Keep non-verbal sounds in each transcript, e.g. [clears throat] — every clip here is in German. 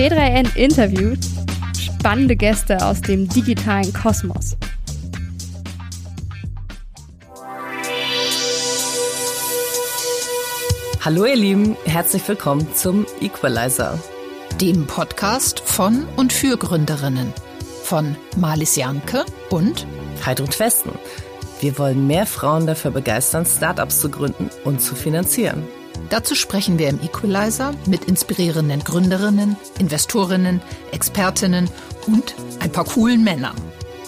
T3N interviewt spannende Gäste aus dem digitalen Kosmos. Hallo ihr Lieben, herzlich willkommen zum Equalizer. Dem Podcast von und für Gründerinnen. Von Marlies Janke und Heidrun Westen. Wir wollen mehr Frauen dafür begeistern, Startups zu gründen und zu finanzieren. Dazu sprechen wir im Equalizer mit inspirierenden Gründerinnen, Investorinnen, Expertinnen und ein paar coolen Männern.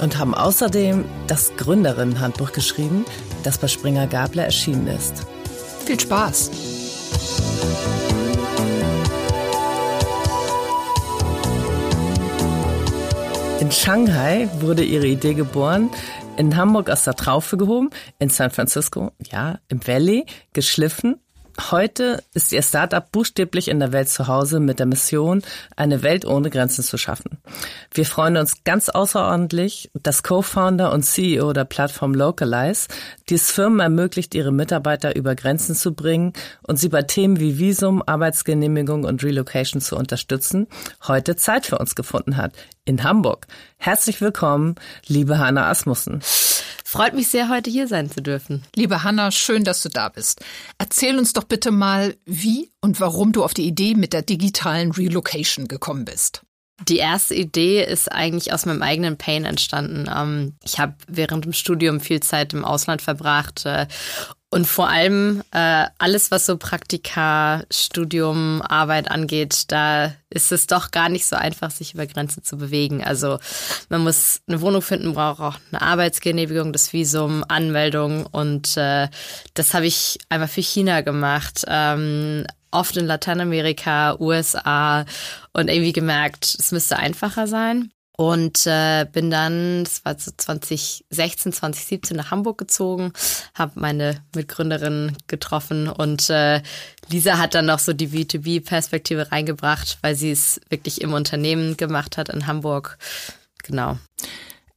Und haben außerdem das Gründerinnenhandbuch geschrieben, das bei Springer Gabler erschienen ist. Viel Spaß! In Shanghai wurde ihre Idee geboren, in Hamburg aus der Traufe gehoben, in San Francisco, ja, im Valley, geschliffen Heute ist ihr Startup buchstäblich in der Welt zu Hause mit der Mission, eine Welt ohne Grenzen zu schaffen. Wir freuen uns ganz außerordentlich, dass Co-Founder und CEO der Plattform Localize dies Firmen ermöglicht, ihre Mitarbeiter über Grenzen zu bringen und sie bei Themen wie Visum, Arbeitsgenehmigung und Relocation zu unterstützen, heute Zeit für uns gefunden hat. In Hamburg. Herzlich willkommen, liebe Hanna Asmussen. Freut mich sehr, heute hier sein zu dürfen. Liebe Hanna, schön, dass du da bist. Erzähl uns doch bitte mal, wie und warum du auf die Idee mit der digitalen Relocation gekommen bist. Die erste Idee ist eigentlich aus meinem eigenen Pain entstanden. Ähm, ich habe während dem Studium viel Zeit im Ausland verbracht äh, und vor allem äh, alles, was so Praktika, Studium, Arbeit angeht, da ist es doch gar nicht so einfach, sich über Grenzen zu bewegen. Also man muss eine Wohnung finden, braucht auch eine Arbeitsgenehmigung, das Visum, Anmeldung und äh, das habe ich einmal für China gemacht. Ähm, oft in Lateinamerika, USA und irgendwie gemerkt, es müsste einfacher sein. Und äh, bin dann, das war so 2016, 2017 nach Hamburg gezogen, habe meine Mitgründerin getroffen und äh, Lisa hat dann noch so die B2B-Perspektive reingebracht, weil sie es wirklich im Unternehmen gemacht hat in Hamburg. Genau.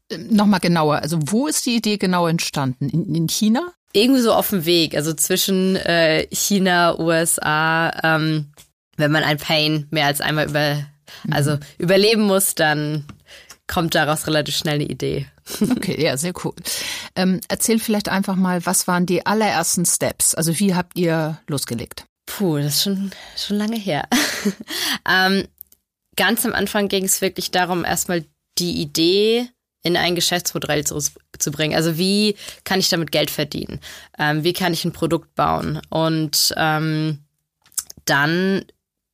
Ähm, Nochmal genauer, also wo ist die Idee genau entstanden? In, in China? Irgendwie so auf dem Weg, also zwischen äh, China, USA. Ähm, wenn man ein Pain mehr als einmal über, also mhm. überleben muss, dann kommt daraus relativ schnell eine Idee. Okay, ja, sehr cool. Ähm, erzähl vielleicht einfach mal, was waren die allerersten Steps? Also wie habt ihr losgelegt? Puh, das ist schon, schon lange her. [laughs] ähm, ganz am Anfang ging es wirklich darum, erstmal die Idee in ein Geschäftsmodell zu, zu bringen. Also wie kann ich damit Geld verdienen? Ähm, wie kann ich ein Produkt bauen? Und ähm, dann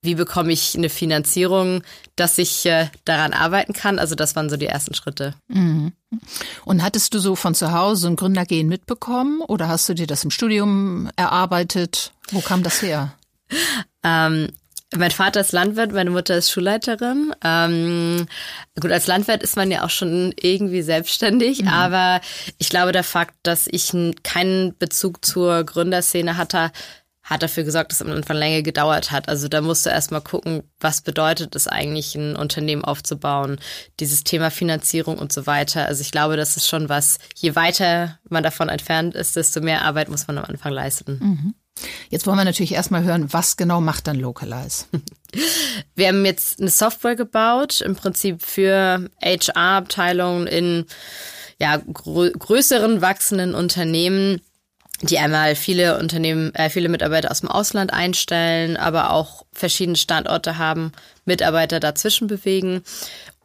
wie bekomme ich eine Finanzierung, dass ich äh, daran arbeiten kann. Also das waren so die ersten Schritte. Mhm. Und hattest du so von zu Hause ein Gründergehen mitbekommen oder hast du dir das im Studium erarbeitet? Wo kam das her? ähm, mein Vater ist Landwirt, meine Mutter ist Schulleiterin. Ähm, gut, als Landwirt ist man ja auch schon irgendwie selbstständig, mhm. aber ich glaube, der Fakt, dass ich keinen Bezug zur Gründerszene hatte, hat dafür gesorgt, dass es am Anfang länger gedauert hat. Also da musst du erstmal gucken, was bedeutet es eigentlich, ein Unternehmen aufzubauen, dieses Thema Finanzierung und so weiter. Also ich glaube, das ist schon was, je weiter man davon entfernt ist, desto mehr Arbeit muss man am Anfang leisten. Mhm. Jetzt wollen wir natürlich erstmal hören, was genau macht dann Localize? [laughs] Wir haben jetzt eine Software gebaut, im Prinzip für HR-Abteilungen in ja, grö größeren, wachsenden Unternehmen, die einmal viele Unternehmen, äh, viele Mitarbeiter aus dem Ausland einstellen, aber auch verschiedene Standorte haben, Mitarbeiter dazwischen bewegen.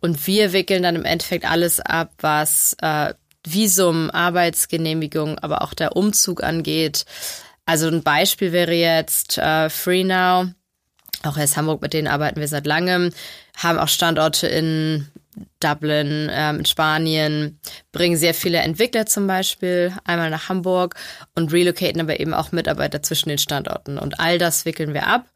Und wir wickeln dann im Endeffekt alles ab, was äh, Visum, Arbeitsgenehmigung, aber auch der Umzug angeht. Also ein Beispiel wäre jetzt äh, FreeNow. Auch erst Hamburg, mit denen arbeiten wir seit langem, haben auch Standorte in Dublin, ähm, in Spanien, bringen sehr viele Entwickler zum Beispiel einmal nach Hamburg und relocaten aber eben auch Mitarbeiter zwischen den Standorten. Und all das wickeln wir ab.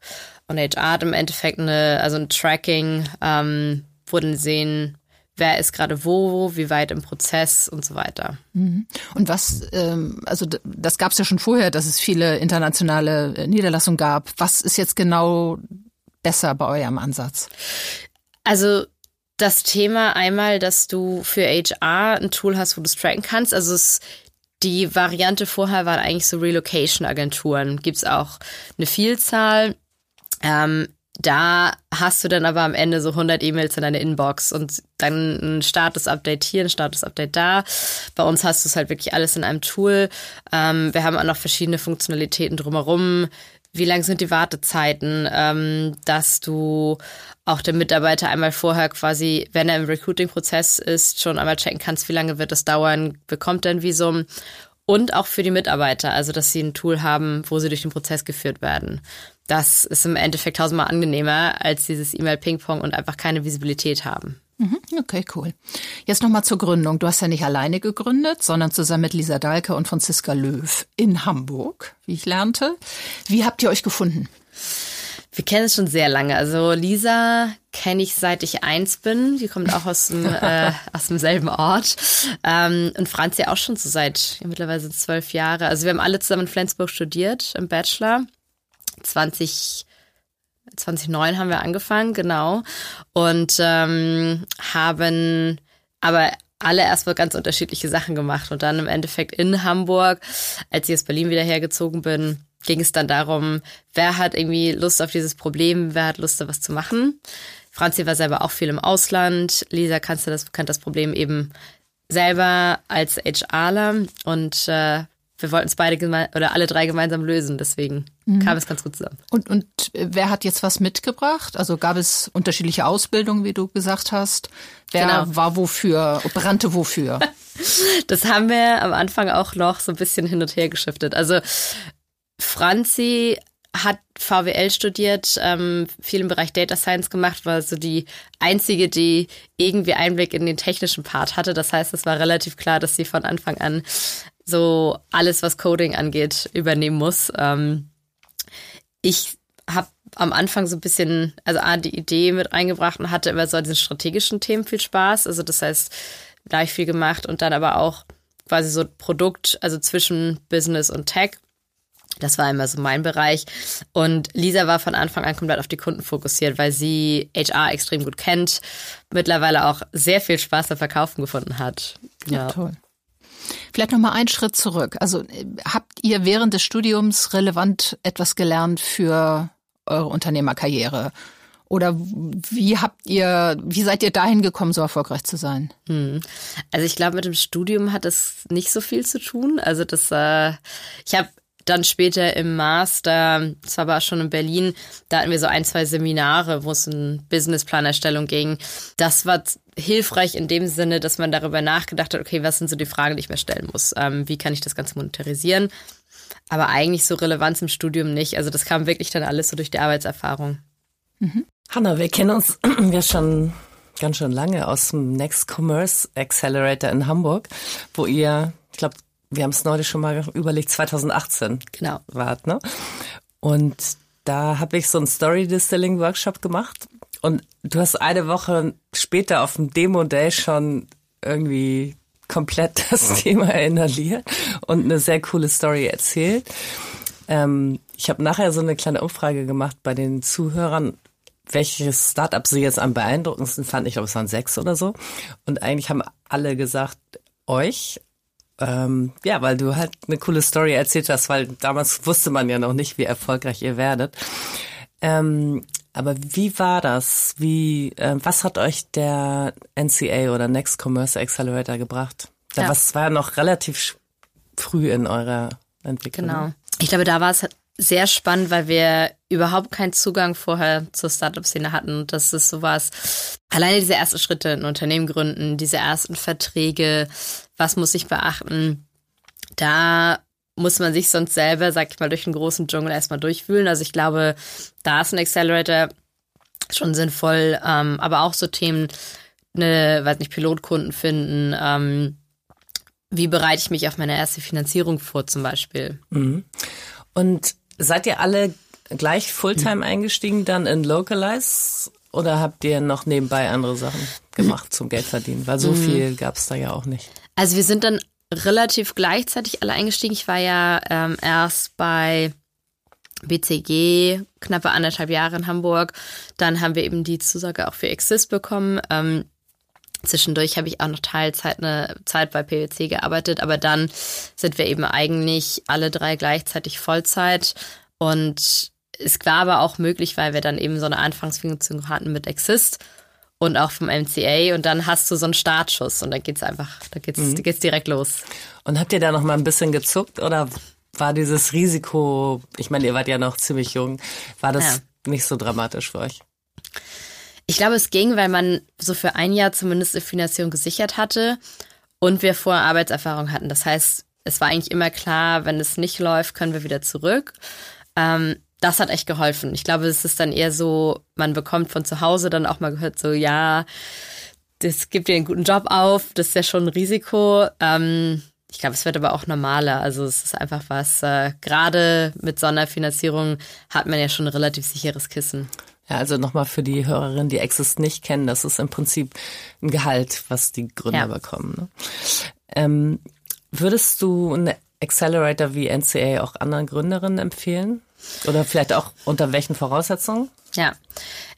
Und HR hat im Endeffekt eine, also ein Tracking, ähm, dann sehen, wer ist gerade wo, wie weit im Prozess und so weiter. Mhm. Und was, ähm, also das gab es ja schon vorher, dass es viele internationale äh, Niederlassungen gab. Was ist jetzt genau besser bei eurem Ansatz? Also das Thema einmal, dass du für HR ein Tool hast, wo du es tracken kannst. Also es, die Variante vorher war eigentlich so Relocation-Agenturen. Gibt es auch eine Vielzahl. Ähm, da hast du dann aber am Ende so 100 E-Mails in deiner Inbox und dann ein Status-Update hier, ein Status-Update da. Bei uns hast du es halt wirklich alles in einem Tool. Ähm, wir haben auch noch verschiedene Funktionalitäten drumherum. Wie lang sind die Wartezeiten, ähm, dass du auch den Mitarbeiter einmal vorher quasi, wenn er im Recruiting-Prozess ist, schon einmal checken kannst, wie lange wird das dauern, bekommt er ein Visum und auch für die Mitarbeiter, also dass sie ein Tool haben, wo sie durch den Prozess geführt werden. Das ist im Endeffekt tausendmal angenehmer als dieses E-Mail-Ping-Pong und einfach keine Visibilität haben. Mhm, okay, cool. Jetzt nochmal zur Gründung. Du hast ja nicht alleine gegründet, sondern zusammen mit Lisa Dahlke und Franziska Löw in Hamburg, wie ich lernte. Wie habt ihr euch gefunden? Wir kennen es schon sehr lange. Also Lisa kenne ich seit ich eins bin. Die kommt auch aus dem [laughs] äh, aus demselben Ort. Ähm, und Franz ja auch schon so seit ja, mittlerweile zwölf Jahre. Also wir haben alle zusammen in Flensburg studiert im Bachelor. 20 2009 haben wir angefangen, genau. Und ähm, haben aber alle erstmal ganz unterschiedliche Sachen gemacht. Und dann im Endeffekt in Hamburg, als ich aus Berlin wieder hergezogen bin, ging es dann darum, wer hat irgendwie Lust auf dieses Problem, wer hat Lust, da was zu machen. Franzi war selber auch viel im Ausland. Lisa kannte das, kannte das Problem eben selber als HRler und äh, wir wollten es beide oder alle drei gemeinsam lösen. Deswegen mhm. kam es ganz gut zusammen. Und, und wer hat jetzt was mitgebracht? Also gab es unterschiedliche Ausbildungen, wie du gesagt hast? Wer genau. war wofür, brannte wofür? [laughs] das haben wir am Anfang auch noch so ein bisschen hin und her geschiftet. Also Franzi hat VWL studiert, ähm, viel im Bereich Data Science gemacht, war so die einzige, die irgendwie Einblick in den technischen Part hatte. Das heißt, es war relativ klar, dass sie von Anfang an so alles, was Coding angeht, übernehmen muss. Ähm, ich habe am Anfang so ein bisschen, also A, die Idee mit eingebracht und hatte immer so an diesen strategischen Themen viel Spaß. Also das heißt, da habe ich viel gemacht und dann aber auch quasi so Produkt, also zwischen Business und Tech. Das war immer so mein Bereich. Und Lisa war von Anfang an komplett auf die Kunden fokussiert, weil sie HR extrem gut kennt, mittlerweile auch sehr viel Spaß beim Verkaufen gefunden hat. Ja, ja toll. Vielleicht noch mal einen Schritt zurück. Also habt ihr während des Studiums relevant etwas gelernt für eure Unternehmerkarriere? Oder wie habt ihr, wie seid ihr dahin gekommen, so erfolgreich zu sein? Hm. Also ich glaube, mit dem Studium hat es nicht so viel zu tun. Also das, äh, ich habe dann später im Master, das war aber schon in Berlin, da hatten wir so ein, zwei Seminare, wo es um Businessplanerstellung ging. Das war hilfreich in dem Sinne, dass man darüber nachgedacht hat, okay, was sind so die Fragen, die ich mir stellen muss? Ähm, wie kann ich das Ganze monetarisieren? Aber eigentlich so Relevanz im Studium nicht. Also das kam wirklich dann alles so durch die Arbeitserfahrung. Mhm. Hanna, wir kennen uns [clears throat] ja schon ganz schön lange aus dem Next Commerce Accelerator in Hamburg, wo ihr, ich glaube, wir haben es neulich schon mal überlegt, 2018 genau. wart, ne? Und da habe ich so einen Story Distilling Workshop gemacht und du hast eine Woche später auf dem Demo Day schon irgendwie komplett [laughs] das Thema inhaliert und eine sehr coole Story erzählt. Ähm, ich habe nachher so eine kleine Umfrage gemacht bei den Zuhörern, welches Startup sie jetzt am beeindruckendsten fanden. Ich glaube, es waren sechs oder so. Und eigentlich haben alle gesagt, euch. Ähm, ja, weil du halt eine coole Story erzählt hast, weil damals wusste man ja noch nicht, wie erfolgreich ihr werdet. Ähm, aber wie war das? Wie, äh, was hat euch der NCA oder Next Commerce Accelerator gebracht? Da ja. was war ja noch relativ früh in eurer Entwicklung. Genau. Ich glaube, da war es sehr spannend, weil wir überhaupt keinen Zugang vorher zur Startup-Szene hatten. Und das ist sowas, alleine diese ersten Schritte in Unternehmen gründen, diese ersten Verträge, was muss ich beachten? Da muss man sich sonst selber, sag ich mal, durch den großen Dschungel erstmal durchwühlen. Also ich glaube, da ist ein Accelerator schon sinnvoll, ähm, aber auch so Themen, eine, weiß nicht, Pilotkunden finden, ähm, wie bereite ich mich auf meine erste Finanzierung vor zum Beispiel. Mhm. Und seid ihr alle gleich Fulltime eingestiegen dann in Localize oder habt ihr noch nebenbei andere Sachen gemacht zum Geld verdienen? Weil so mhm. viel gab es da ja auch nicht. Also wir sind dann relativ gleichzeitig alle eingestiegen. Ich war ja ähm, erst bei BCG knappe anderthalb Jahre in Hamburg. Dann haben wir eben die Zusage auch für Exist bekommen. Ähm, zwischendurch habe ich auch noch Teilzeit eine Zeit bei PwC gearbeitet, aber dann sind wir eben eigentlich alle drei gleichzeitig Vollzeit und es war aber auch möglich, weil wir dann eben so eine Anfangsfunktion hatten mit Exist und auch vom MCA und dann hast du so einen Startschuss und dann geht's einfach, da geht's, mhm. geht's direkt los. Und habt ihr da noch mal ein bisschen gezuckt oder war dieses Risiko, ich meine, ihr wart ja noch ziemlich jung, war das ja. nicht so dramatisch für euch? Ich glaube, es ging, weil man so für ein Jahr zumindest eine Finanzierung gesichert hatte und wir vorher Arbeitserfahrung hatten. Das heißt, es war eigentlich immer klar, wenn es nicht läuft, können wir wieder zurück. Ähm, das hat echt geholfen. Ich glaube, es ist dann eher so, man bekommt von zu Hause dann auch mal gehört, so, ja, das gibt dir einen guten Job auf, das ist ja schon ein Risiko. Ähm, ich glaube, es wird aber auch normaler. Also es ist einfach was, äh, gerade mit Sonderfinanzierung hat man ja schon ein relativ sicheres Kissen. Ja, also nochmal für die Hörerinnen, die Exist nicht kennen, das ist im Prinzip ein Gehalt, was die Gründer ja. bekommen. Ne? Ähm, würdest du eine Accelerator wie NCA auch anderen Gründerinnen empfehlen? Oder vielleicht auch unter welchen Voraussetzungen? Ja,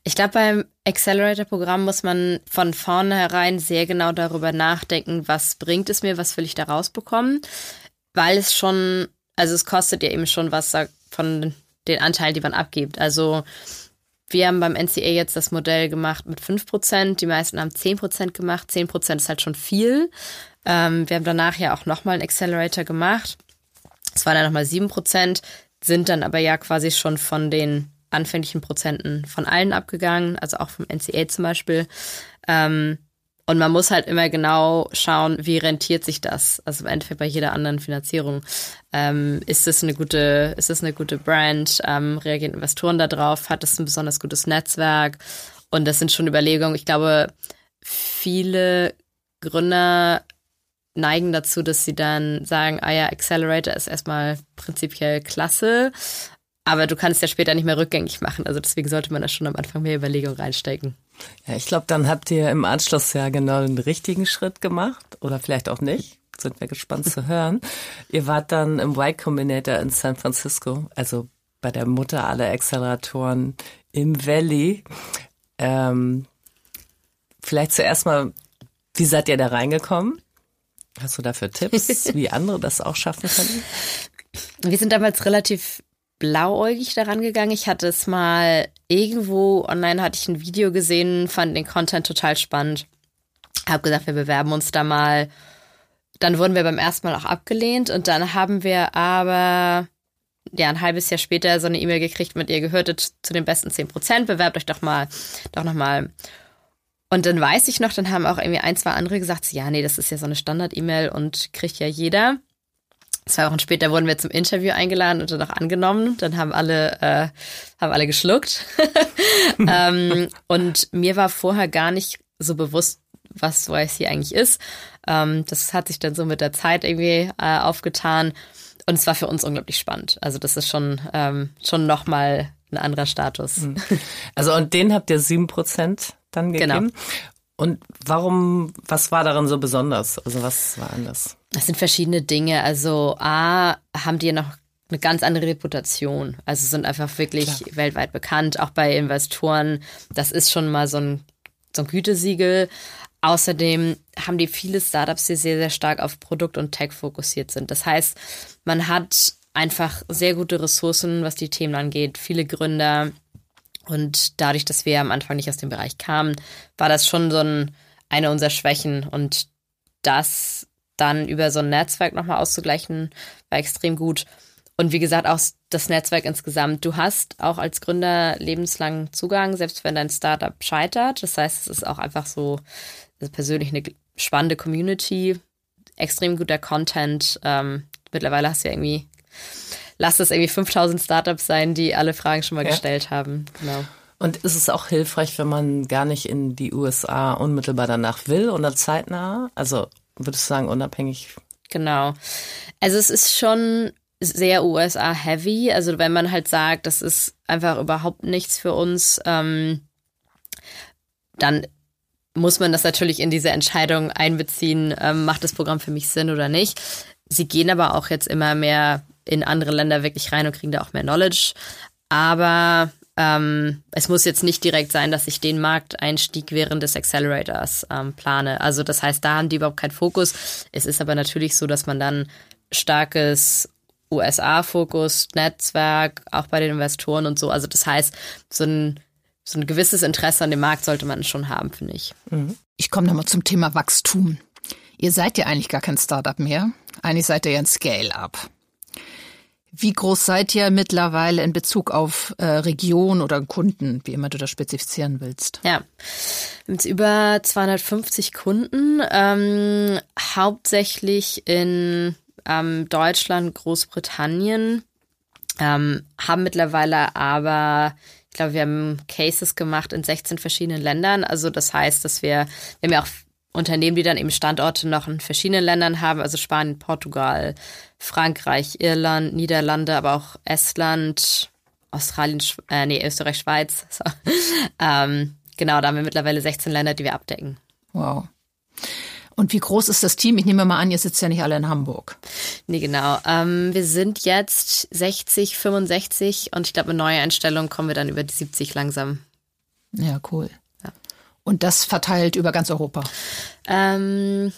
ich glaube, beim Accelerator-Programm muss man von vornherein sehr genau darüber nachdenken, was bringt es mir, was will ich da rausbekommen, weil es schon, also es kostet ja eben schon was von den Anteilen, die man abgibt. Also wir haben beim NCA jetzt das Modell gemacht mit 5%, die meisten haben 10% gemacht. 10% ist halt schon viel. Ähm, wir haben danach ja auch nochmal einen Accelerator gemacht. Es waren dann nochmal 7% sind dann aber ja quasi schon von den anfänglichen Prozenten von allen abgegangen, also auch vom NCA zum Beispiel. Ähm, und man muss halt immer genau schauen, wie rentiert sich das. Also im Endeffekt bei jeder anderen Finanzierung. Ähm, ist es eine gute, ist es eine gute Brand? Ähm, reagieren Investoren da drauf? Hat es ein besonders gutes Netzwerk? Und das sind schon Überlegungen. Ich glaube, viele Gründer neigen dazu, dass sie dann sagen, ah ja, Accelerator ist erstmal prinzipiell klasse, aber du kannst ja später nicht mehr rückgängig machen. Also deswegen sollte man da schon am Anfang mehr Überlegung reinstecken. Ja, ich glaube, dann habt ihr im Anschluss ja genau den richtigen Schritt gemacht oder vielleicht auch nicht. Sind wir gespannt zu hören. Ihr wart dann im Y Combinator in San Francisco, also bei der Mutter aller Acceleratoren im Valley. Ähm, vielleicht zuerst mal, wie seid ihr da reingekommen? Hast du dafür Tipps, [laughs] wie andere das auch schaffen können? Wir sind damals relativ blauäugig daran gegangen. Ich hatte es mal irgendwo online hatte ich ein Video gesehen, fand den Content total spannend. Hab gesagt, wir bewerben uns da mal. Dann wurden wir beim ersten Mal auch abgelehnt und dann haben wir aber ja ein halbes Jahr später so eine E-Mail gekriegt mit ihr gehörtet zu den besten 10 Prozent. Bewerbt euch doch mal, doch noch mal. Und dann weiß ich noch, dann haben auch irgendwie ein, zwei andere gesagt, ja, nee, das ist ja so eine Standard-E-Mail und kriegt ja jeder. Zwei Wochen später wurden wir zum Interview eingeladen und dann auch angenommen. Dann haben alle, äh, haben alle geschluckt. [laughs] ähm, und mir war vorher gar nicht so bewusst, was YC eigentlich ist. Ähm, das hat sich dann so mit der Zeit irgendwie äh, aufgetan. Und es war für uns unglaublich spannend. Also das ist schon, ähm, schon nochmal ein anderer Status. Hm. Also und den habt ihr sieben Prozent dann genau. gegeben. Genau. Und warum, was war daran so besonders? Also was war anders? Das sind verschiedene Dinge. Also A, haben die noch eine ganz andere Reputation. Also sind einfach wirklich Klar. weltweit bekannt, auch bei Investoren. Das ist schon mal so ein, so ein Gütesiegel. Außerdem haben die viele Startups, die sehr, sehr stark auf Produkt und Tech fokussiert sind. Das heißt, man hat einfach sehr gute Ressourcen, was die Themen angeht. Viele Gründer, und dadurch, dass wir am Anfang nicht aus dem Bereich kamen, war das schon so ein, eine unserer Schwächen. Und das dann über so ein Netzwerk nochmal auszugleichen, war extrem gut. Und wie gesagt, auch das Netzwerk insgesamt. Du hast auch als Gründer lebenslangen Zugang, selbst wenn dein Startup scheitert. Das heißt, es ist auch einfach so also persönlich eine spannende Community, extrem guter Content. Ähm, mittlerweile hast du ja irgendwie lass es irgendwie 5000 Startups sein, die alle Fragen schon mal ja. gestellt haben. Genau. Und ist es auch hilfreich, wenn man gar nicht in die USA unmittelbar danach will oder zeitnah? Also würdest du sagen, unabhängig? Genau. Also es ist schon sehr USA-heavy. Also wenn man halt sagt, das ist einfach überhaupt nichts für uns, ähm, dann muss man das natürlich in diese Entscheidung einbeziehen, ähm, macht das Programm für mich Sinn oder nicht. Sie gehen aber auch jetzt immer mehr in andere Länder wirklich rein und kriegen da auch mehr Knowledge. Aber ähm, es muss jetzt nicht direkt sein, dass ich den Markteinstieg während des Accelerators ähm, plane. Also das heißt, da haben die überhaupt keinen Fokus. Es ist aber natürlich so, dass man dann starkes USA-Fokus, Netzwerk, auch bei den Investoren und so. Also das heißt, so ein, so ein gewisses Interesse an dem Markt sollte man schon haben, finde ich. Ich komme nochmal zum Thema Wachstum. Ihr seid ja eigentlich gar kein Startup mehr. Eigentlich seid ihr ja ein Scale-up. Wie groß seid ihr mittlerweile in Bezug auf äh, Region oder Kunden, wie immer du das spezifizieren willst? Ja, wir haben über 250 Kunden, ähm, hauptsächlich in ähm, Deutschland, Großbritannien, ähm, haben mittlerweile aber, ich glaube, wir haben Cases gemacht in 16 verschiedenen Ländern. Also das heißt, dass wir, wir haben ja auch Unternehmen, die dann eben Standorte noch in verschiedenen Ländern haben, also Spanien, Portugal, Frankreich, Irland, Niederlande, aber auch Estland, Australien, äh, nee, Österreich, Schweiz. [laughs] So. ähm, genau, da haben wir mittlerweile 16 Länder, die wir abdecken. Wow. Und wie groß ist das Team? Ich nehme mal an, ihr sitzt ja nicht alle in Hamburg. Nee, genau. Ähm, wir sind jetzt 60, 65 und ich glaube, mit neuer Einstellung kommen wir dann über die 70 langsam. Ja, cool. Und das verteilt über ganz Europa? Ähm,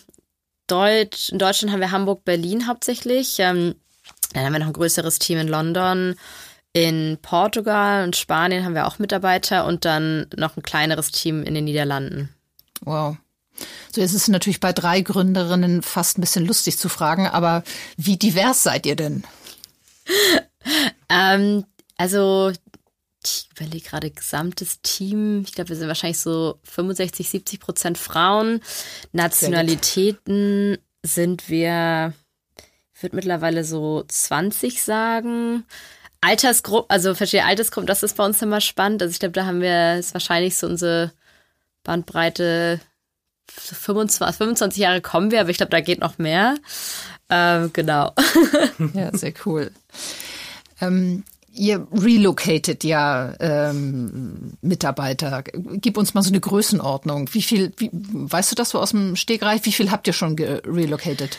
Deutsch, in Deutschland haben wir Hamburg, Berlin hauptsächlich. Ähm, dann haben wir noch ein größeres Team in London. In Portugal und Spanien haben wir auch Mitarbeiter und dann noch ein kleineres Team in den Niederlanden. Wow. So, jetzt ist es natürlich bei drei Gründerinnen fast ein bisschen lustig zu fragen, aber wie divers seid ihr denn? [laughs] ähm, also ich überlege gerade gesamtes Team. Ich glaube, wir sind wahrscheinlich so 65, 70 Prozent Frauen. Nationalitäten sind wir, ich würde mittlerweile so 20 sagen. Altersgruppe, also verschiedene Altersgruppen, das ist bei uns immer spannend. Also ich glaube, da haben wir, ist wahrscheinlich so unsere Bandbreite 25, 25 Jahre kommen wir, aber ich glaube, da geht noch mehr. Ähm, genau. [laughs] Ja, sehr cool. Ähm, Ihr relocated ja ähm, Mitarbeiter. Gib uns mal so eine Größenordnung. Wie viel, wie, weißt du das so aus dem Stegreif? Wie viel habt ihr schon relocated?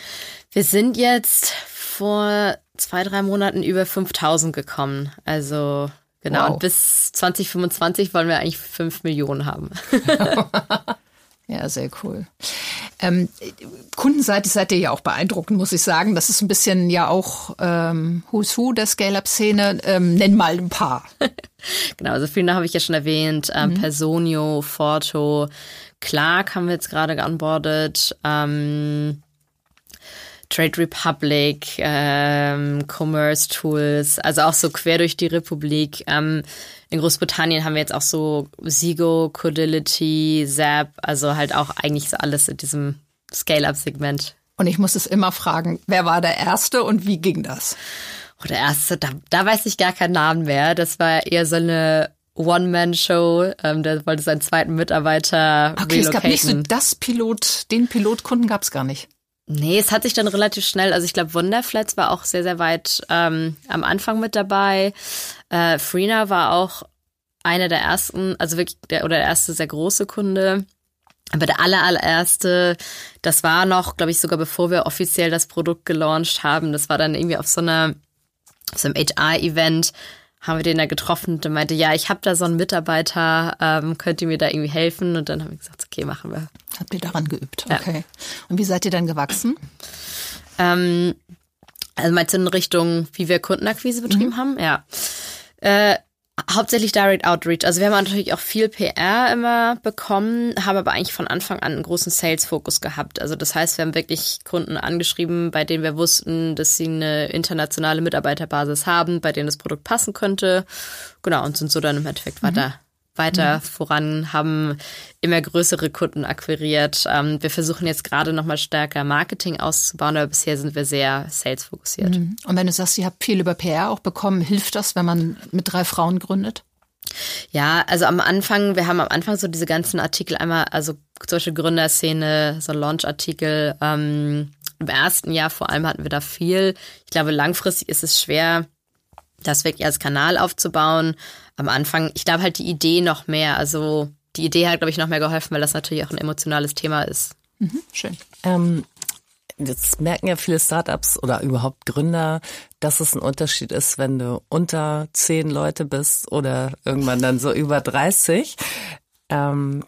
Wir sind jetzt vor zwei, drei Monaten über 5000 gekommen. Also genau. Wow. Und bis 2025 wollen wir eigentlich 5 Millionen haben. [laughs] [laughs] Ja, sehr cool. Ähm, kundenseitig seid ihr ja auch beeindruckend, muss ich sagen. Das ist ein bisschen ja auch ähm, Who's Who der Scale-Up-Szene. Ähm, nenn mal ein paar. [laughs] genau, also viele habe ich ja schon erwähnt. Ähm, mhm. Personio, Forto, Clark haben wir jetzt gerade geonboardet. Ähm, Trade Republic, ähm, Commerce Tools, also auch so quer durch die Republik. Ähm, in Großbritannien haben wir jetzt auch so Sigo, Codility, Zap, also halt auch eigentlich so alles in diesem Scale-Up-Segment. Und ich muss es immer fragen, wer war der Erste und wie ging das? Oh, der Erste, da, da weiß ich gar keinen Namen mehr. Das war eher so eine One-Man-Show. Ähm, der wollte seinen zweiten Mitarbeiter Okay, relocaten. es gab nicht so das Pilot, den Pilotkunden gab es gar nicht. Nee, es hat sich dann relativ schnell, also ich glaube, Wonderflats war auch sehr, sehr weit ähm, am Anfang mit dabei. Äh, Freena war auch einer der ersten, also wirklich der oder der erste sehr große Kunde. Aber der aller, allererste, das war noch, glaube ich, sogar bevor wir offiziell das Produkt gelauncht haben. Das war dann irgendwie auf so einer, auf so einem HR-Event, haben wir den da getroffen und der meinte, ja, ich habe da so einen Mitarbeiter, ähm, könnt ihr mir da irgendwie helfen? Und dann haben wir gesagt, okay, machen wir. Habt ihr daran geübt, okay. Ja. Und wie seid ihr dann gewachsen? Ähm, also meinst du in Richtung, wie wir Kundenakquise betrieben mhm. haben? Ja. Äh, Hauptsächlich Direct Outreach. Also wir haben natürlich auch viel PR immer bekommen, haben aber eigentlich von Anfang an einen großen Sales-Fokus gehabt. Also das heißt, wir haben wirklich Kunden angeschrieben, bei denen wir wussten, dass sie eine internationale Mitarbeiterbasis haben, bei denen das Produkt passen könnte. Genau, und sind so dann im Endeffekt mhm. weiter weiter mhm. voran, haben immer größere Kunden akquiriert. Ähm, wir versuchen jetzt gerade nochmal stärker Marketing auszubauen, aber bisher sind wir sehr sales-fokussiert. Mhm. Und wenn du sagst, ihr habt viel über PR auch bekommen, hilft das, wenn man mit drei Frauen gründet? Ja, also am Anfang, wir haben am Anfang so diese ganzen Artikel einmal, also zum Beispiel Gründerszene, so Launch-Artikel. Ähm, Im ersten Jahr vor allem hatten wir da viel. Ich glaube, langfristig ist es schwer, das wirklich als Kanal aufzubauen. Am Anfang, ich glaube halt die Idee noch mehr. Also die Idee hat, glaube ich, noch mehr geholfen, weil das natürlich auch ein emotionales Thema ist. Mhm, schön. Ähm, jetzt merken ja viele Startups oder überhaupt Gründer, dass es ein Unterschied ist, wenn du unter zehn Leute bist oder irgendwann dann so über 30. Ähm,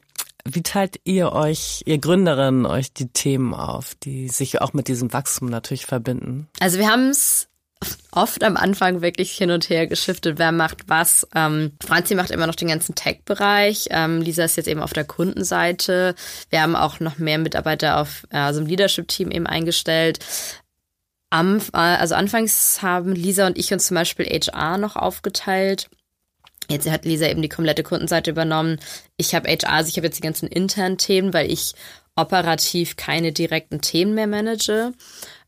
wie teilt ihr euch, ihr Gründerinnen, euch die Themen auf, die sich auch mit diesem Wachstum natürlich verbinden? Also wir haben es oft am Anfang wirklich hin und her geschiftet, wer macht was. Ähm, Franzi macht immer noch den ganzen Tech-Bereich. Ähm, Lisa ist jetzt eben auf der Kundenseite. Wir haben auch noch mehr Mitarbeiter auf äh, also im Leadership-Team eben eingestellt. Am, äh, also anfangs haben Lisa und ich uns zum Beispiel HR noch aufgeteilt. Jetzt hat Lisa eben die komplette Kundenseite übernommen. Ich habe HR, also ich habe jetzt die ganzen internen Themen, weil ich operativ keine direkten Themen mehr manage.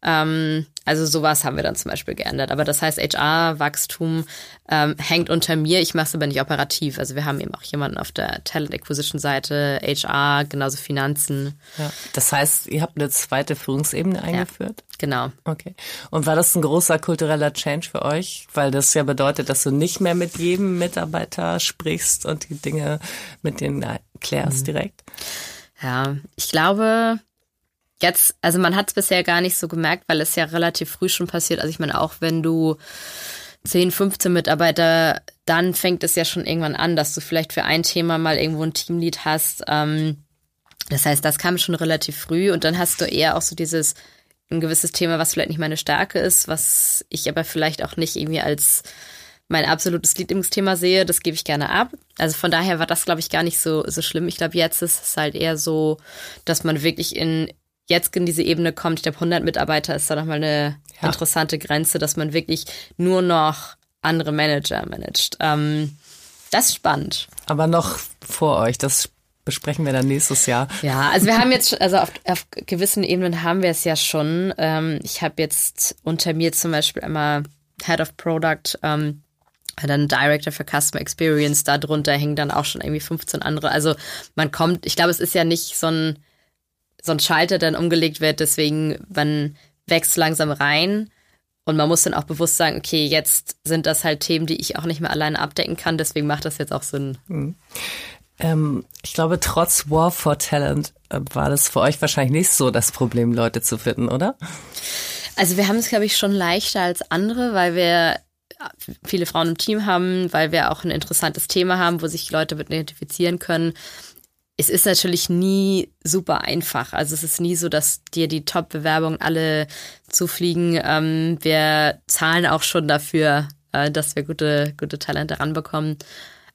Ähm, also sowas haben wir dann zum Beispiel geändert. Aber das heißt, HR-Wachstum ähm, hängt unter mir. Ich mache es aber nicht operativ. Also wir haben eben auch jemanden auf der Talent Acquisition-Seite, HR, genauso Finanzen. Ja. Das heißt, ihr habt eine zweite Führungsebene eingeführt? Ja, genau. Okay. Und war das ein großer kultureller Change für euch? Weil das ja bedeutet, dass du nicht mehr mit jedem Mitarbeiter sprichst und die Dinge mit denen klärst mhm. direkt? Ja, ich glaube, jetzt, also man hat es bisher gar nicht so gemerkt, weil es ja relativ früh schon passiert. Also ich meine, auch wenn du 10, 15 Mitarbeiter, dann fängt es ja schon irgendwann an, dass du vielleicht für ein Thema mal irgendwo ein Teamlead hast. Ähm, das heißt, das kam schon relativ früh und dann hast du eher auch so dieses ein gewisses Thema, was vielleicht nicht meine Stärke ist, was ich aber vielleicht auch nicht irgendwie als mein absolutes Lieblingsthema sehe, das gebe ich gerne ab. Also von daher war das, glaube ich, gar nicht so, so schlimm. Ich glaube, jetzt ist es halt eher so, dass man wirklich in jetzt in diese Ebene kommt, ich glaube 100 Mitarbeiter ist da nochmal eine ja. interessante Grenze, dass man wirklich nur noch andere Manager managt. Ähm, das ist spannend. Aber noch vor euch, das besprechen wir dann nächstes Jahr. Ja, also wir haben jetzt, also auf, auf gewissen Ebenen haben wir es ja schon. Ähm, ich habe jetzt unter mir zum Beispiel einmal Head of Product, ähm, dann Director für Customer Experience, darunter hängen dann auch schon irgendwie 15 andere. Also man kommt, ich glaube, es ist ja nicht so ein so ein Schalter dann umgelegt wird. Deswegen, man wächst langsam rein. Und man muss dann auch bewusst sagen, okay, jetzt sind das halt Themen, die ich auch nicht mehr alleine abdecken kann. Deswegen macht das jetzt auch Sinn. Mhm. Ähm, ich glaube, trotz War for Talent äh, war das für euch wahrscheinlich nicht so das Problem, Leute zu finden, oder? Also wir haben es, glaube ich, schon leichter als andere, weil wir viele Frauen im Team haben, weil wir auch ein interessantes Thema haben, wo sich Leute mit identifizieren können es ist natürlich nie super einfach. Also es ist nie so, dass dir die Top-Bewerbungen alle zufliegen. Ähm, wir zahlen auch schon dafür, äh, dass wir gute, gute Talente ranbekommen.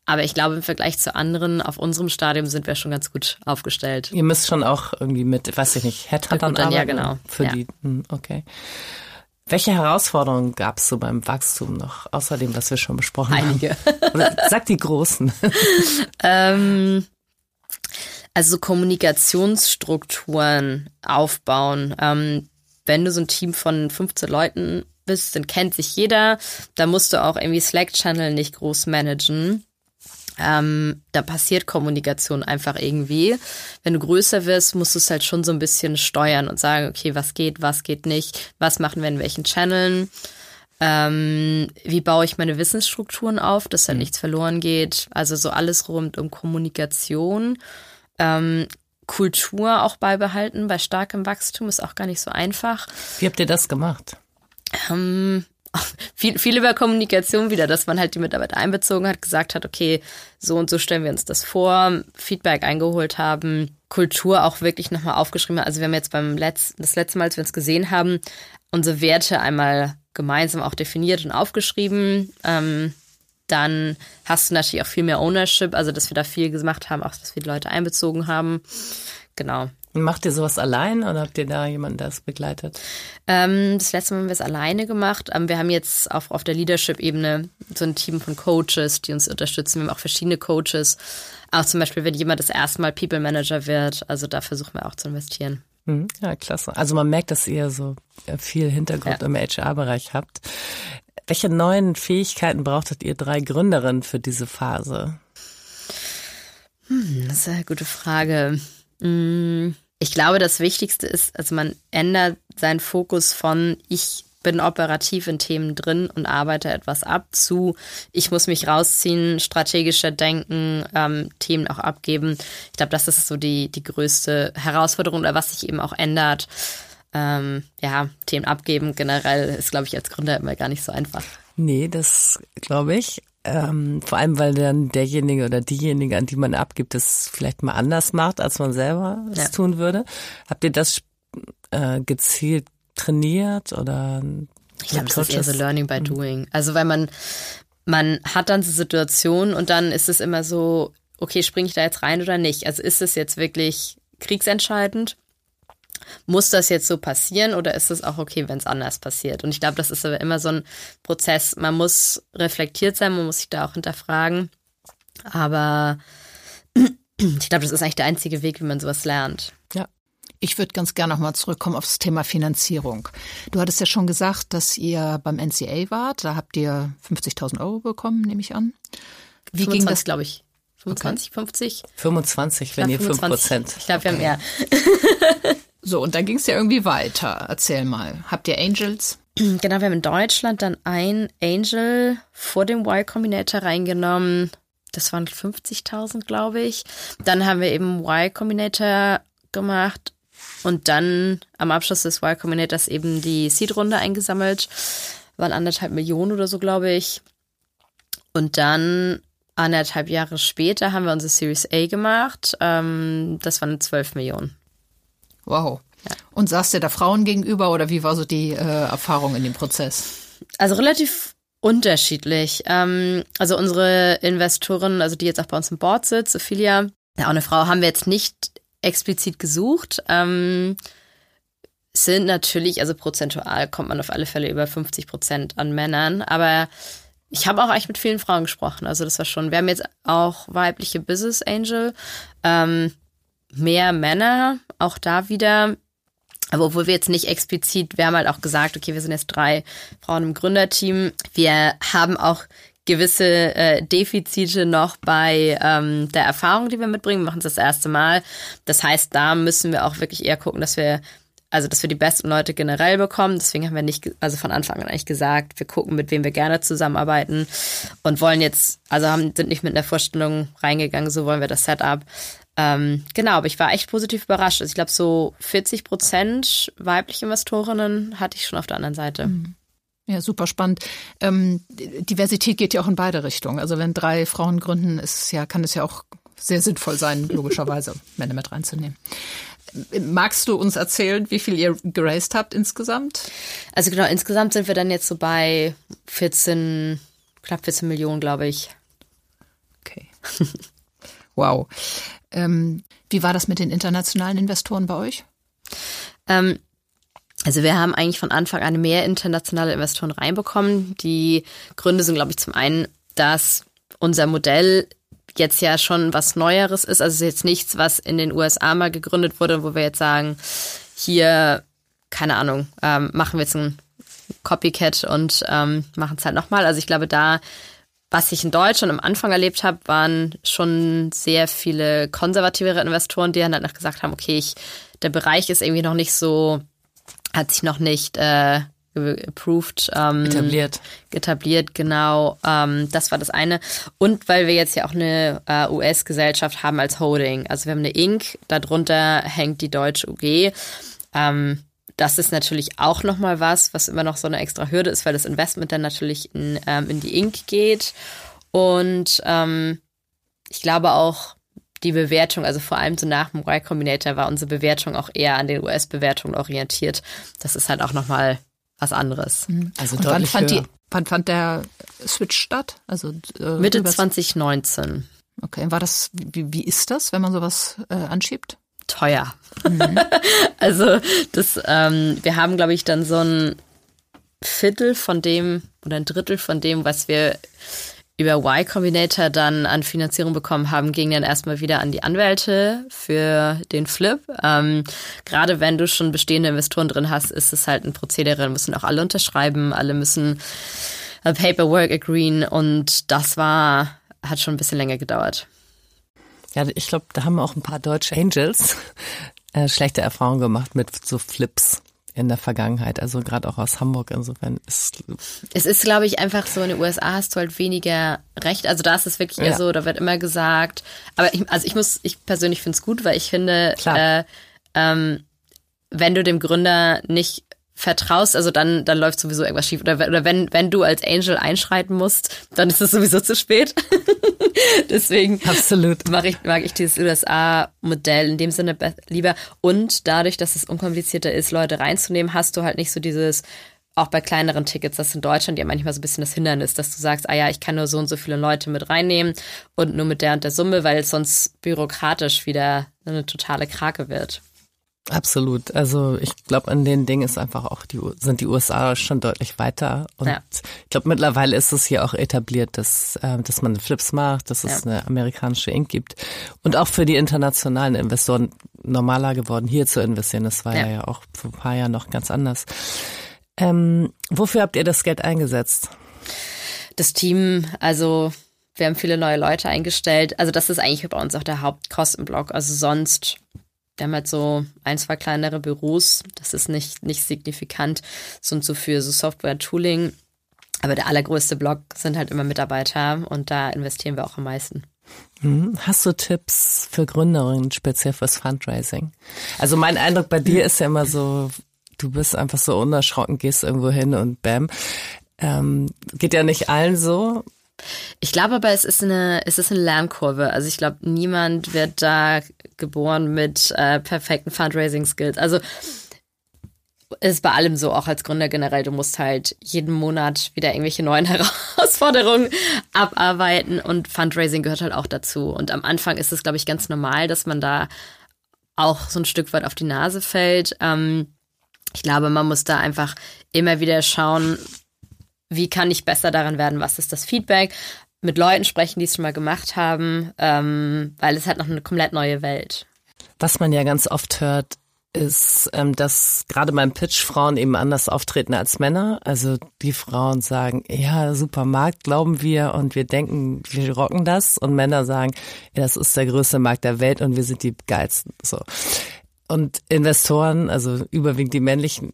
Aber ich glaube, im Vergleich zu anderen auf unserem Stadium sind wir schon ganz gut aufgestellt. Ihr müsst schon auch irgendwie mit, weiß ich nicht, Headhuntern arbeiten? Ja, genau. Für ja. die, hm, okay. Welche Herausforderungen gab es so beim Wachstum noch, außer dem, was wir schon besprochen Einige. haben? Einige. [laughs] Sag die großen. [laughs] ähm, also Kommunikationsstrukturen aufbauen. Ähm, wenn du so ein Team von 15 Leuten bist, dann kennt sich jeder. Da musst du auch irgendwie Slack-Channel nicht groß managen. Ähm, da passiert Kommunikation einfach irgendwie. Wenn du größer wirst, musst du es halt schon so ein bisschen steuern und sagen, okay, was geht, was geht nicht, was machen wir in welchen Channeln. Ähm, wie baue ich meine Wissensstrukturen auf, dass da mhm. nichts verloren geht. Also so alles rund um Kommunikation ähm, Kultur auch beibehalten bei starkem Wachstum ist auch gar nicht so einfach. Wie habt ihr das gemacht? Ähm, [laughs] viel, viel über Kommunikation wieder, dass man halt die Mitarbeiter einbezogen hat, gesagt hat, okay, so und so stellen wir uns das vor, Feedback eingeholt haben, Kultur auch wirklich nochmal aufgeschrieben. Also wir haben jetzt beim letzten, das letzte Mal, als wir uns gesehen haben, unsere Werte einmal gemeinsam auch definiert und aufgeschrieben. Ähm, dann hast du natürlich auch viel mehr Ownership, also dass wir da viel gemacht haben, auch dass wir die Leute einbezogen haben. Genau. Macht ihr sowas allein oder habt ihr da jemanden, der es begleitet? Ähm, das letzte Mal haben wir es alleine gemacht. Ähm, wir haben jetzt auf, auf der Leadership-Ebene so ein Team von Coaches, die uns unterstützen. Wir haben auch verschiedene Coaches. Auch zum Beispiel, wenn jemand das erste Mal People Manager wird. Also da versuchen wir auch zu investieren. Mhm. Ja, klasse. Also man merkt, dass ihr so viel Hintergrund ja. im HR-Bereich habt. Welche neuen Fähigkeiten brauchtet ihr drei Gründerinnen für diese Phase? Hm, das ist eine gute Frage. Hm, ich glaube, das Wichtigste ist, also man ändert seinen Fokus von ich bin operativ in Themen drin und arbeite etwas ab zu ich muss mich rausziehen, strategischer denken, ähm, Themen auch abgeben. Ich glaube, das ist so die, die größte Herausforderung oder was sich eben auch ändert ähm, ja, Themen abgeben generell ist, glaube ich, als Gründer immer gar nicht so einfach. Nee, das glaube ich. Ähm, vor allem, weil dann derjenige oder diejenige, an die man abgibt, es vielleicht mal anders macht, als man selber es ja. tun würde. Habt ihr das äh, gezielt trainiert oder Ich glaube, das ist eher so Learning by Doing. Also weil man, man hat dann so Situationen und dann ist es immer so, okay, springe ich da jetzt rein oder nicht? Also ist es jetzt wirklich kriegsentscheidend? Muss das jetzt so passieren oder ist es auch okay, wenn es anders passiert? Und ich glaube, das ist aber immer so ein Prozess. Man muss reflektiert sein, man muss sich da auch hinterfragen. Aber [clears throat] ich glaube, das ist eigentlich der einzige Weg, wie man sowas lernt. Ja. Ich würde ganz gerne nochmal zurückkommen auf das Thema Finanzierung. Du hattest ja schon gesagt, dass ihr beim NCA wart. Da habt ihr 50.000 Euro bekommen, nehme ich an. Wie 25, ging das, glaube ich? 25, okay. 50? 25, wenn ihr 5 Prozent. Ich glaube, wir haben mehr. [laughs] so, und dann ging es ja irgendwie weiter. Erzähl mal. Habt ihr Angels? [clears throat] Genau, wir haben in Deutschland dann ein Angel vor dem Y Combinator reingenommen das waren 50.000, glaube ich. Dann haben wir eben Y Combinator gemacht und dann am Abschluss des Y Combinators eben die Seed-Runde eingesammelt. Waren anderthalb Millionen oder so, glaube ich. Und dann anderthalb Jahre später haben wir unsere Series A gemacht. Ähm, das waren 12 Millionen. Wow. Ja. Und saßt ihr da Frauen gegenüber oder wie war so die äh, Erfahrung in dem Prozess? Also relativ Unterschiedlich. Ähm, also unsere Investorin, also die jetzt auch bei uns im Board sitzt, Ophelia, ja, auch eine Frau, haben wir jetzt nicht explizit gesucht. Ähm, sind natürlich, also prozentual kommt man auf alle Fälle über 50 Prozent an Männern, aber ich habe auch eigentlich mit vielen Frauen gesprochen. Also das war schon, wir haben jetzt auch weibliche Business Angel, ähm, mehr Männer, auch da wieder. Aber obwohl wir jetzt nicht explizit, wir haben halt auch gesagt, okay, wir sind jetzt drei Frauen im Gründerteam. Wir haben auch gewisse äh, Defizite noch bei ähm, der Erfahrung, die wir mitbringen. Wir machen es das erste Mal. Das heißt, da müssen wir auch wirklich eher gucken, dass wir also dass wir die besten Leute generell bekommen. Deswegen haben wir nicht, also von Anfang an eigentlich gesagt, wir gucken, mit wem wir gerne zusammenarbeiten und wollen jetzt, also haben, sind nicht mit einer Vorstellung reingegangen, so wollen wir das Setup. Ähm, genau, aber ich war echt positiv überrascht. Also ich glaube, so 40 Prozent weibliche Investorinnen hatte ich schon auf der anderen Seite. Mhm. Ja, super spannend. Ähm, Diversität geht ja auch in beide Richtungen. Also wenn drei Frauen gründen, ist ja, kann es ja auch sehr sinnvoll sein, [laughs] logischerweise Männer mit reinzunehmen. Magst du uns erzählen, wie viel ihr geraced habt insgesamt? Also genau, insgesamt sind wir dann jetzt so bei 14, knapp 14 Millionen, glaube ich. Okay. [laughs] wow. Ähm, wie war das mit den internationalen Investoren bei euch? Ähm, also wir haben eigentlich von Anfang an mehr internationale Investoren reinbekommen. Die Gründe sind, glaube ich, zum einen, dass unser Modell jetzt ja schon was Neueres ist. Also es ist jetzt nichts, was in den USA mal gegründet wurde, wo wir jetzt sagen, hier, keine Ahnung, ähm, machen wir jetzt ein Copycat und ähm, machen es halt nochmal. Also ich glaube, da was ich in Deutschland am Anfang erlebt habe, waren schon sehr viele konservativere Investoren, die dann halt gesagt haben, okay, ich, der Bereich ist irgendwie noch nicht so, hat sich noch nicht äh, approved. Ähm, etabliert. Etabliert, genau. Ähm, das war das eine. Und weil wir jetzt ja auch eine äh, US-Gesellschaft haben als Holding. Also wir haben eine Inc., darunter hängt die deutsche UG. Ähm, das ist natürlich auch nochmal was, was immer noch so eine extra Hürde ist, weil das Investment dann natürlich in, ähm, in die Inc. geht. Und ähm, ich glaube auch, die Bewertung, also vor allem so nach dem Y Combinator, war unsere Bewertung auch eher an den US-Bewertungen orientiert. Das ist halt auch nochmal was anderes. Mhm. Also Und wann fand, die, wann fand der Switch statt? Also äh, Mitte 2019. Okay, war das, wie, wie ist das, wenn man sowas äh, anschiebt? Teuer. Mhm. [laughs] also das, ähm, wir haben, glaube ich, dann so ein Viertel von dem oder ein Drittel von dem, was wir über Y Combinator dann an Finanzierung bekommen haben, ging dann erstmal wieder an die Anwälte für den Flip. Ähm, gerade wenn du schon bestehende Investoren drin hast, ist es halt ein Prozedere, müssen auch alle unterschreiben, alle müssen Paperwork agreeen und das war, hat schon ein bisschen länger gedauert. Ja, ich glaube, da haben auch ein paar deutsche Angels [laughs] äh, schlechte Erfahrungen gemacht mit so Flips in der Vergangenheit, also gerade auch aus Hamburg. Insofern ist es ist, glaube ich, einfach so in den USA hast du halt weniger Recht. Also da ist es wirklich eher ja. so, da wird immer gesagt. Aber ich, also ich muss, ich persönlich finde es gut, weil ich finde, äh, ähm, wenn du dem Gründer nicht vertraust, also dann, dann läuft sowieso irgendwas schief. Oder, oder wenn, wenn du als Angel einschreiten musst, dann ist es sowieso zu spät. [laughs] [laughs] Deswegen Absolut. Mag, ich, mag ich dieses USA-Modell in dem Sinne lieber. Und dadurch, dass es unkomplizierter ist, Leute reinzunehmen, hast du halt nicht so dieses auch bei kleineren Tickets, das in Deutschland ja manchmal so ein bisschen das Hindernis, dass du sagst, ah ja, ich kann nur so und so viele Leute mit reinnehmen und nur mit der und der Summe, weil es sonst bürokratisch wieder eine totale Krake wird. Absolut. Also ich glaube, an den Dingen ist einfach auch die sind die USA schon deutlich weiter. Und ja. ich glaube, mittlerweile ist es hier auch etabliert, dass, äh, dass man Flips macht, dass es ja. eine amerikanische Ink gibt. Und auch für die internationalen Investoren normaler geworden, hier zu investieren. Das war ja, ja auch vor ein paar Jahren noch ganz anders. Ähm, wofür habt ihr das Geld eingesetzt? Das Team, also wir haben viele neue Leute eingestellt. Also das ist eigentlich bei uns auch der Hauptkostenblock. Also sonst wir haben halt so ein, zwei kleinere Büros. Das ist nicht, nicht signifikant. So und so für so Software-Tooling. Aber der allergrößte Block sind halt immer Mitarbeiter und da investieren wir auch am meisten. Mhm. Hast du Tipps für Gründerinnen, speziell fürs Fundraising? Also mein Eindruck bei dir ist ja immer so, du bist einfach so unerschrocken, gehst irgendwo hin und bam. Ähm, geht ja nicht allen so. Ich glaube aber, es ist eine, es ist eine Lernkurve. Also ich glaube, niemand wird da geboren mit äh, perfekten Fundraising-Skills. Also ist bei allem so, auch als Gründer generell. Du musst halt jeden Monat wieder irgendwelche neuen [laughs] Herausforderungen abarbeiten und Fundraising gehört halt auch dazu. Und am Anfang ist es, glaube ich, ganz normal, dass man da auch so ein Stück weit auf die Nase fällt. Ähm, ich glaube, man muss da einfach immer wieder schauen, wie kann ich besser daran werden, was ist das Feedback, mit Leuten sprechen, die es schon mal gemacht haben, ähm, weil es halt noch eine komplett neue Welt. Was man ja ganz oft hört, ist, ähm, dass gerade beim Pitch Frauen eben anders auftreten als Männer. Also die Frauen sagen, ja, super Markt, glauben wir und wir denken, wir rocken das. Und Männer sagen, ja, das ist der größte Markt der Welt und wir sind die geilsten. So. Und Investoren, also überwiegend die männlichen,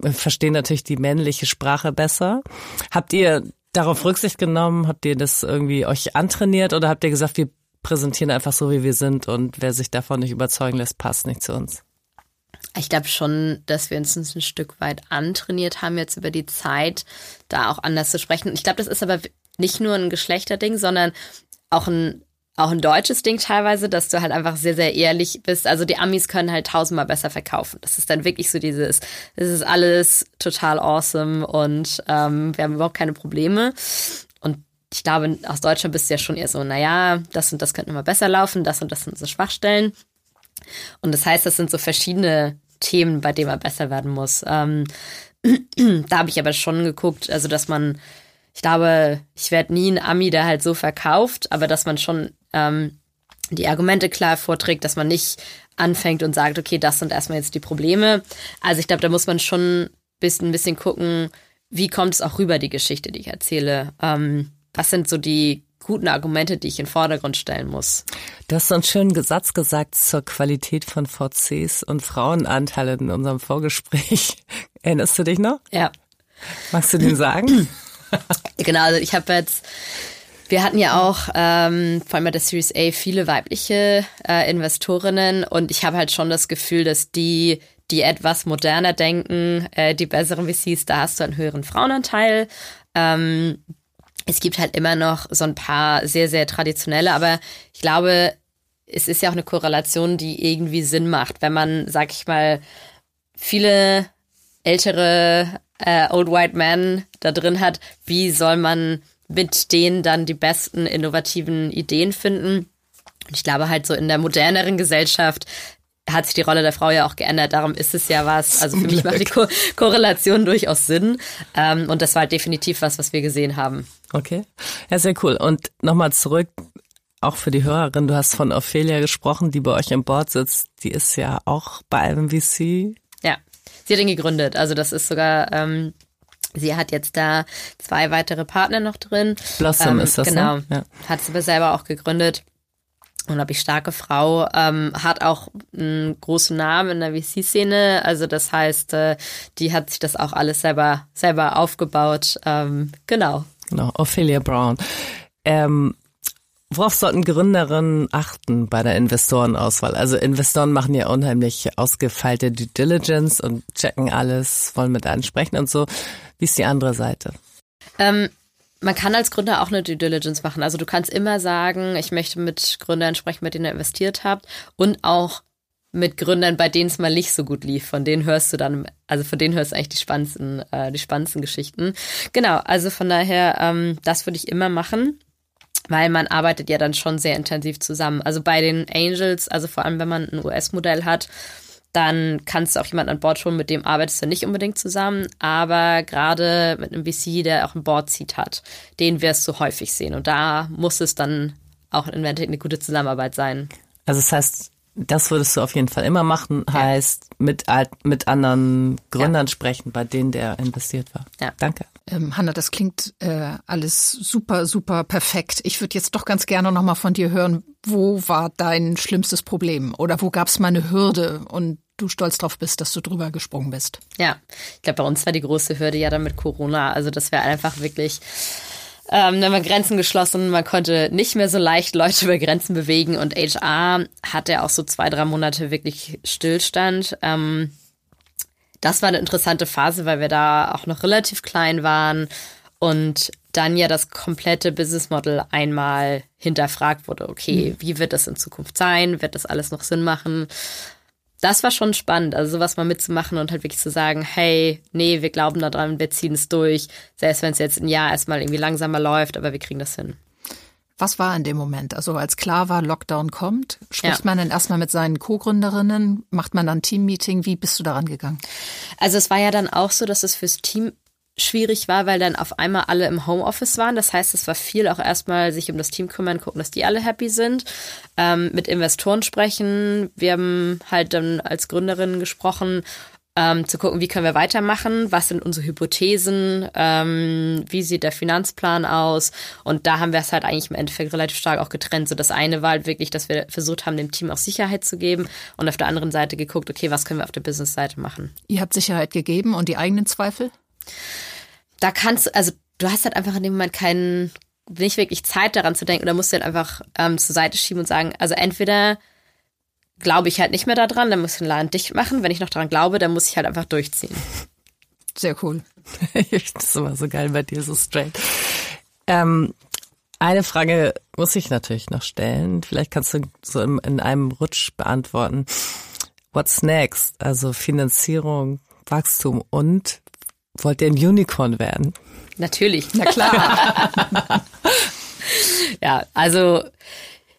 verstehen natürlich die männliche Sprache besser. Habt ihr darauf Rücksicht genommen? Habt ihr das irgendwie euch antrainiert oder habt ihr gesagt, wir präsentieren einfach so, wie wir sind und wer sich davon nicht überzeugen lässt, passt nicht zu uns? Ich glaube schon, dass wir uns ein Stück weit antrainiert haben, jetzt über die Zeit da auch anders zu sprechen. Ich glaube, das ist aber nicht nur ein Geschlechterding, sondern auch ein auch ein deutsches Ding teilweise, dass du halt einfach sehr, sehr ehrlich bist. Also die Amis können halt tausendmal besser verkaufen. Das ist dann wirklich so dieses, es ist alles total awesome und ähm, wir haben überhaupt keine Probleme. Und ich glaube, aus Deutschland bist du ja schon eher so, naja, das und das könnte immer besser laufen, das und das sind so Schwachstellen. Und das heißt, das sind so verschiedene Themen, bei denen man besser werden muss. Ähm, [clears throat] da habe ich aber schon geguckt, also dass man ich glaube, ich werde nie ein Ami, der halt so verkauft, aber dass man schon ähm, die Argumente klar vorträgt, dass man nicht anfängt und sagt, okay, das sind erstmal jetzt die Probleme. Also ich glaube, da muss man schon bisschen, ein bisschen gucken, wie kommt es auch rüber, die Geschichte, die ich erzähle. Ähm, was sind so die guten Argumente, die ich in den Vordergrund stellen muss. Du hast so einen schönen Satz gesagt zur Qualität von VCs und Frauenanteile in unserem Vorgespräch. [laughs] Erinnerst du dich noch? Ja. Magst du den sagen? [clears throat] genau, also ich habe jetzt wir hatten ja auch ähm, vor allem bei der Series A viele weibliche äh, Investorinnen und ich habe halt schon das Gefühl, dass die, die etwas moderner denken, äh, die besseren VCs, da hast du einen höheren Frauenanteil. Ähm, es gibt halt immer noch so ein paar sehr, sehr traditionelle, aber ich glaube, es ist ja auch eine Korrelation, die irgendwie Sinn macht, wenn man, sag ich mal, viele ältere äh, Old White Men da drin hat, wie soll man mit denen dann die besten innovativen Ideen finden. Und ich glaube halt so in der moderneren Gesellschaft hat sich die Rolle der Frau ja auch geändert. Darum ist es ja was. Also für mich macht die Ko Korrelation durchaus Sinn. Ähm, und das war halt definitiv was, was wir gesehen haben. Okay. Ja, sehr cool. Und nochmal zurück, auch für die Hörerin, du hast von Ophelia gesprochen, die bei euch im Board sitzt. Die ist ja auch bei einem VC. Ja, sie hat ihn gegründet. Also das ist sogar ähm, Sie hat jetzt da zwei weitere Partner noch drin. Blossom ähm, ist das, Genau. Ne? Ja. Hat sie aber selber auch gegründet. Unglaublich starke Frau, ähm, hat auch einen großen Namen in der VC-Szene. Also das heißt, äh, die hat sich das auch alles selber, selber aufgebaut. Ähm, genau. Genau, Ophelia Brown. Ähm, Worauf sollten Gründerinnen achten bei der Investorenauswahl? Also Investoren machen ja unheimlich ausgefeilte Due Diligence und checken alles, wollen mit einem sprechen und so. Wie ist die andere Seite? Ähm, man kann als Gründer auch eine Due Diligence machen. Also du kannst immer sagen, ich möchte mit Gründern sprechen, mit denen ihr investiert habt und auch mit Gründern, bei denen es mal nicht so gut lief. Von denen hörst du dann, also von denen hörst du eigentlich die spannendsten, äh, die spannendsten Geschichten. Genau, also von daher, ähm, das würde ich immer machen weil man arbeitet ja dann schon sehr intensiv zusammen. Also bei den Angels, also vor allem wenn man ein US-Modell hat, dann kannst du auch jemanden an Bord holen, mit dem arbeitest du nicht unbedingt zusammen, aber gerade mit einem VC, der auch ein Board-Seat hat, den wirst du häufig sehen. Und da muss es dann auch in Endeffekt eine gute Zusammenarbeit sein. Also das heißt, das würdest du auf jeden Fall immer machen, ja. heißt mit, mit anderen Gründern ja. sprechen, bei denen der investiert war. Ja. Danke. Ähm, Hanna, das klingt äh, alles super, super perfekt. Ich würde jetzt doch ganz gerne nochmal von dir hören, wo war dein schlimmstes Problem oder wo gab es mal eine Hürde und du stolz drauf bist, dass du drüber gesprungen bist? Ja, ich glaube, bei uns war die große Hürde ja dann mit Corona. Also das wäre einfach wirklich ähm, dann waren Grenzen geschlossen, man konnte nicht mehr so leicht Leute [laughs] über Grenzen bewegen und HR hatte auch so zwei, drei Monate wirklich Stillstand. Ähm, das war eine interessante Phase, weil wir da auch noch relativ klein waren und dann ja das komplette Business Model einmal hinterfragt wurde. Okay, mhm. wie wird das in Zukunft sein? Wird das alles noch Sinn machen? das war schon spannend, also sowas mal mitzumachen und halt wirklich zu sagen, hey, nee, wir glauben daran, wir ziehen es durch, selbst wenn es jetzt ein Jahr erstmal irgendwie langsamer läuft, aber wir kriegen das hin. Was war in dem Moment? Also als klar war, Lockdown kommt, spricht ja. man dann erstmal mit seinen Co-Gründerinnen, macht man dann Teammeeting, wie bist du daran gegangen? Also es war ja dann auch so, dass es fürs Team schwierig war, weil dann auf einmal alle im Homeoffice waren. Das heißt, es war viel auch erstmal sich um das Team kümmern, gucken, dass die alle happy sind, ähm, mit Investoren sprechen. Wir haben halt dann als Gründerin gesprochen, ähm, zu gucken, wie können wir weitermachen, was sind unsere Hypothesen, ähm, wie sieht der Finanzplan aus. Und da haben wir es halt eigentlich im Endeffekt relativ stark auch getrennt. So das eine war halt wirklich, dass wir versucht haben, dem Team auch Sicherheit zu geben und auf der anderen Seite geguckt, okay, was können wir auf der Business-Seite machen. Ihr habt Sicherheit gegeben und die eigenen Zweifel? Da kannst du, also du hast halt einfach in dem Moment keinen, nicht wirklich Zeit daran zu denken oder musst du halt einfach ähm, zur Seite schieben und sagen, also entweder glaube ich halt nicht mehr daran, dann muss ich den Laden dicht machen. Wenn ich noch daran glaube, dann muss ich halt einfach durchziehen. Sehr cool. [laughs] das ist immer so geil bei dir, so straight. Ähm, eine Frage muss ich natürlich noch stellen. Vielleicht kannst du so in, in einem Rutsch beantworten. What's next? Also Finanzierung, Wachstum und wollt ihr ein Unicorn werden? Natürlich, na klar. [laughs] ja, also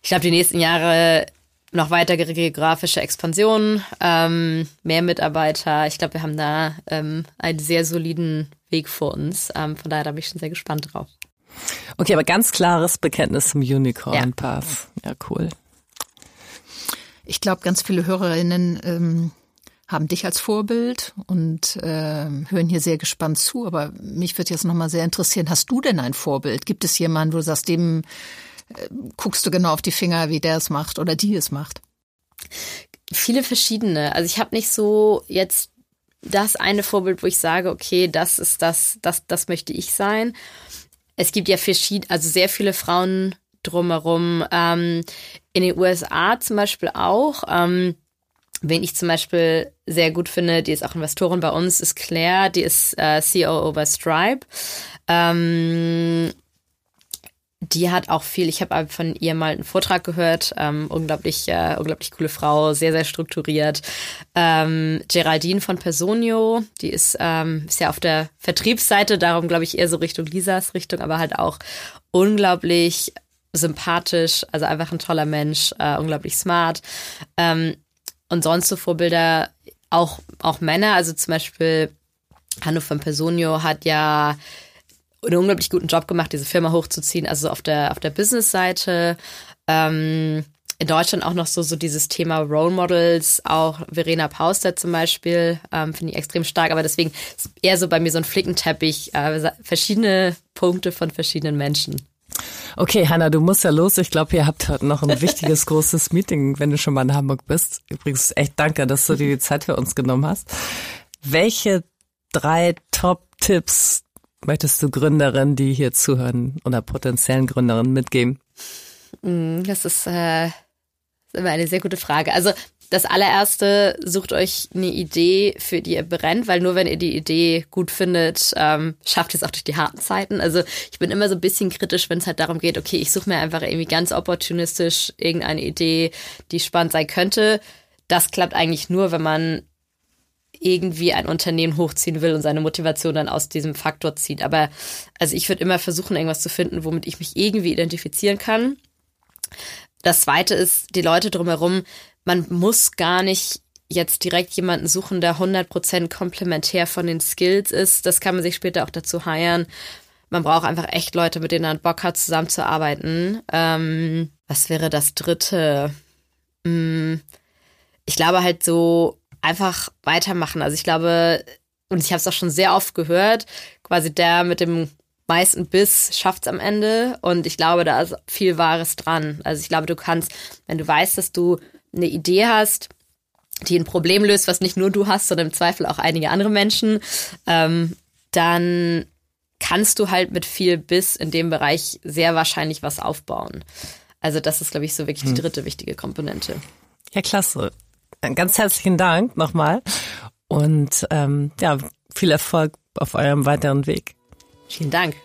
ich glaube, die nächsten Jahre noch weitere geografische Expansion, ähm, mehr Mitarbeiter. Ich glaube, wir haben da ähm, einen sehr soliden Weg vor uns. Ähm, von daher da bin ich schon sehr gespannt drauf. Okay, aber ganz klares Bekenntnis zum Unicorn Path. Ja, ja cool. Ich glaube, ganz viele Hörerinnen ähm, haben dich als Vorbild und äh, hören hier sehr gespannt zu. Aber mich würde jetzt nochmal sehr interessieren, hast du denn ein Vorbild? Gibt es jemanden, wo du sagst, dem äh, guckst du genau auf die Finger, wie der es macht oder die es macht? Viele verschiedene. Also ich habe nicht so jetzt das eine Vorbild, wo ich sage, okay, das ist das, das, das möchte ich sein. Es gibt ja verschiedene, also sehr viele Frauen drumherum. Ähm, in den USA zum Beispiel auch. Ähm, Wen ich zum Beispiel sehr gut finde, die ist auch Investorin bei uns, ist Claire, die ist äh, COO bei Stripe. Ähm, die hat auch viel, ich habe von ihr mal einen Vortrag gehört, ähm, unglaublich, äh, unglaublich coole Frau, sehr, sehr strukturiert. Ähm, Geraldine von Personio, die ist, ähm, ist ja auf der Vertriebsseite, darum glaube ich eher so Richtung Lisas Richtung, aber halt auch unglaublich sympathisch, also einfach ein toller Mensch, äh, unglaublich smart. Ähm, und sonst so Vorbilder auch, auch Männer, also zum Beispiel Hanno von Personio hat ja einen unglaublich guten Job gemacht, diese Firma hochzuziehen, also auf der, auf der Business-Seite. Ähm, in Deutschland auch noch so, so dieses Thema Role Models, auch Verena Pauster zum Beispiel, ähm, finde ich extrem stark, aber deswegen ist eher so bei mir so ein Flickenteppich, äh, verschiedene Punkte von verschiedenen Menschen. Okay, Hanna, du musst ja los. Ich glaube, ihr habt heute noch ein wichtiges, [laughs] großes Meeting, wenn du schon mal in Hamburg bist. Übrigens, echt danke, dass du dir die Zeit für uns genommen hast. Welche drei Top-Tipps möchtest du Gründerinnen, die hier zuhören oder potenziellen Gründerinnen mitgeben? Mm, das ist, äh, immer eine sehr gute Frage. Also das allererste, sucht euch eine Idee, für die ihr brennt, weil nur wenn ihr die Idee gut findet, ähm, schafft ihr es auch durch die harten Zeiten. Also ich bin immer so ein bisschen kritisch, wenn es halt darum geht, okay, ich suche mir einfach irgendwie ganz opportunistisch irgendeine Idee, die spannend sein könnte. das klappt eigentlich nur, wenn man irgendwie ein Unternehmen hochziehen will und seine Motivation dann aus diesem Faktor zieht. Aber also ich würde immer versuchen, irgendwas zu finden, womit ich mich irgendwie identifizieren kann. Das zweite ist, die Leute drumherum, man muss gar nicht jetzt direkt jemanden suchen, der 100% komplementär von den Skills ist. Das kann man sich später auch dazu heiern. Man braucht einfach echt Leute, mit denen man Bock hat, zusammenzuarbeiten. Ähm, was wäre das dritte? Hm, ich glaube halt so einfach weitermachen. Also ich glaube, und ich habe es auch schon sehr oft gehört, quasi der mit dem meisten Biss schafft es am Ende. Und ich glaube, da ist viel Wahres dran. Also ich glaube, du kannst, wenn du weißt, dass du eine Idee hast, die ein Problem löst, was nicht nur du hast, sondern im Zweifel auch einige andere Menschen, ähm, dann kannst du halt mit viel Biss in dem Bereich sehr wahrscheinlich was aufbauen. Also das ist, glaube ich, so wirklich die hm. dritte wichtige Komponente. Ja, klasse. Ganz herzlichen Dank nochmal und ähm, ja, viel Erfolg auf eurem weiteren Weg. Vielen Dank.